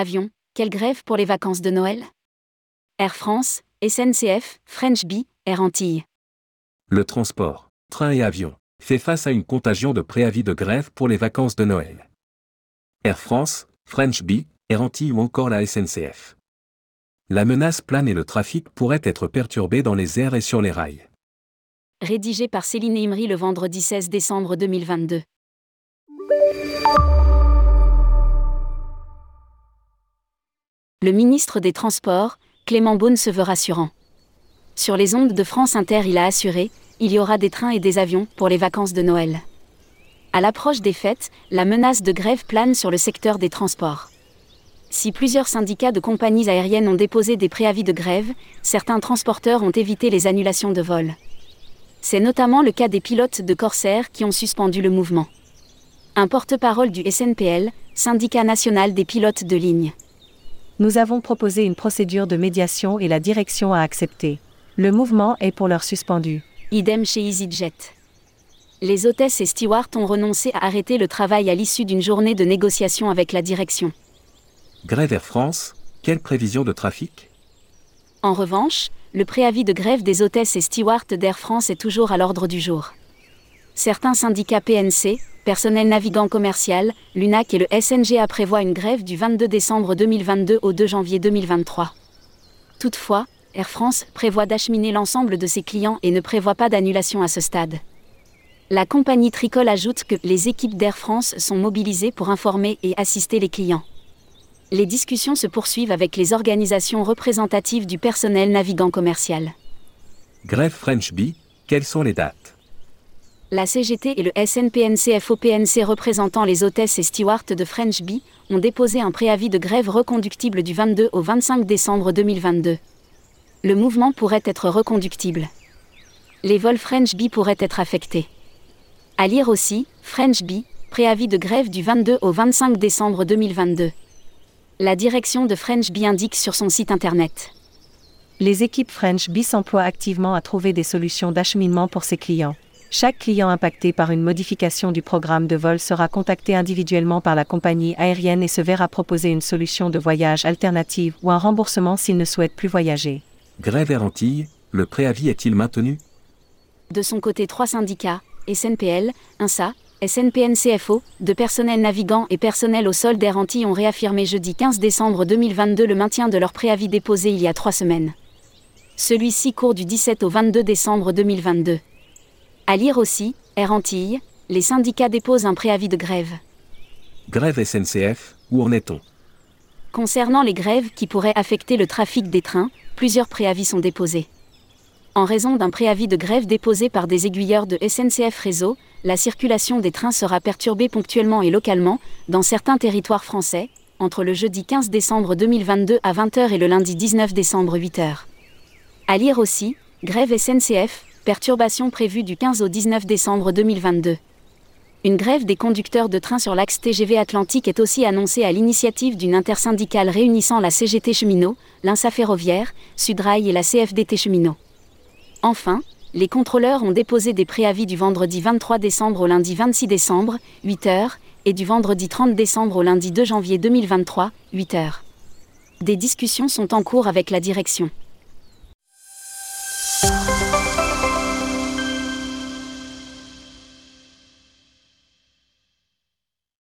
Avion, quelle grève pour les vacances de Noël? Air France, SNCF, French Bee, Air Antilles. Le transport, train et avion, fait face à une contagion de préavis de grève pour les vacances de Noël. Air France, French Bee, Air Antilles ou encore la SNCF. La menace plane et le trafic pourrait être perturbé dans les airs et sur les rails. Rédigé par Céline Imri le vendredi 16 décembre 2022. Le ministre des Transports, Clément Beaune se veut rassurant. Sur les ondes de France Inter, il a assuré il y aura des trains et des avions pour les vacances de Noël. À l'approche des fêtes, la menace de grève plane sur le secteur des transports. Si plusieurs syndicats de compagnies aériennes ont déposé des préavis de grève, certains transporteurs ont évité les annulations de vol. C'est notamment le cas des pilotes de Corsair qui ont suspendu le mouvement. Un porte-parole du SNPL, syndicat national des pilotes de ligne. Nous avons proposé une procédure de médiation et la direction a accepté. Le mouvement est pour l'heure suspendu. Idem chez EasyJet. Les hôtesses et stewards ont renoncé à arrêter le travail à l'issue d'une journée de négociation avec la direction. Grève Air France, quelle prévision de trafic? En revanche, le préavis de grève des hôtesses et stewards d'Air France est toujours à l'ordre du jour. Certains syndicats PNC, personnel navigant commercial, l'UNAC et le SNGA prévoient une grève du 22 décembre 2022 au 2 janvier 2023. Toutefois, Air France prévoit d'acheminer l'ensemble de ses clients et ne prévoit pas d'annulation à ce stade. La compagnie Tricole ajoute que les équipes d'Air France sont mobilisées pour informer et assister les clients. Les discussions se poursuivent avec les organisations représentatives du personnel navigant commercial. Grève French Bee, quelles sont les dates? La CGT et le SNPNC-FOPNC représentant les hôtesses et stewards de French Bee ont déposé un préavis de grève reconductible du 22 au 25 décembre 2022. Le mouvement pourrait être reconductible. Les vols French Bee pourraient être affectés. À lire aussi, French Bee, préavis de grève du 22 au 25 décembre 2022. La direction de French Bee indique sur son site internet. Les équipes French Bee s'emploient activement à trouver des solutions d'acheminement pour ses clients. Chaque client impacté par une modification du programme de vol sera contacté individuellement par la compagnie aérienne et se verra proposer une solution de voyage alternative ou un remboursement s'il ne souhaite plus voyager. Grève Air Antilles, le préavis est-il maintenu? De son côté, trois syndicats, SNPL, INSA, SNPNCFO, de personnel navigant et personnel au sol d'Air Antilles ont réaffirmé jeudi 15 décembre 2022 le maintien de leur préavis déposé il y a trois semaines. Celui-ci court du 17 au 22 décembre 2022. À lire aussi, Air Antilles, les syndicats déposent un préavis de grève. Grève SNCF, où en est-on? Concernant les grèves qui pourraient affecter le trafic des trains, plusieurs préavis sont déposés. En raison d'un préavis de grève déposé par des aiguilleurs de SNCF Réseau, la circulation des trains sera perturbée ponctuellement et localement, dans certains territoires français, entre le jeudi 15 décembre 2022 à 20h et le lundi 19 décembre 8h. À lire aussi, grève SNCF, Perturbation prévue du 15 au 19 décembre 2022. Une grève des conducteurs de train sur l'axe TGV Atlantique est aussi annoncée à l'initiative d'une intersyndicale réunissant la CGT Cheminot, l'INSA Ferroviaire, Sudrail et la CFDT Cheminot. Enfin, les contrôleurs ont déposé des préavis du vendredi 23 décembre au lundi 26 décembre, 8 h et du vendredi 30 décembre au lundi 2 janvier 2023, 8 h Des discussions sont en cours avec la direction.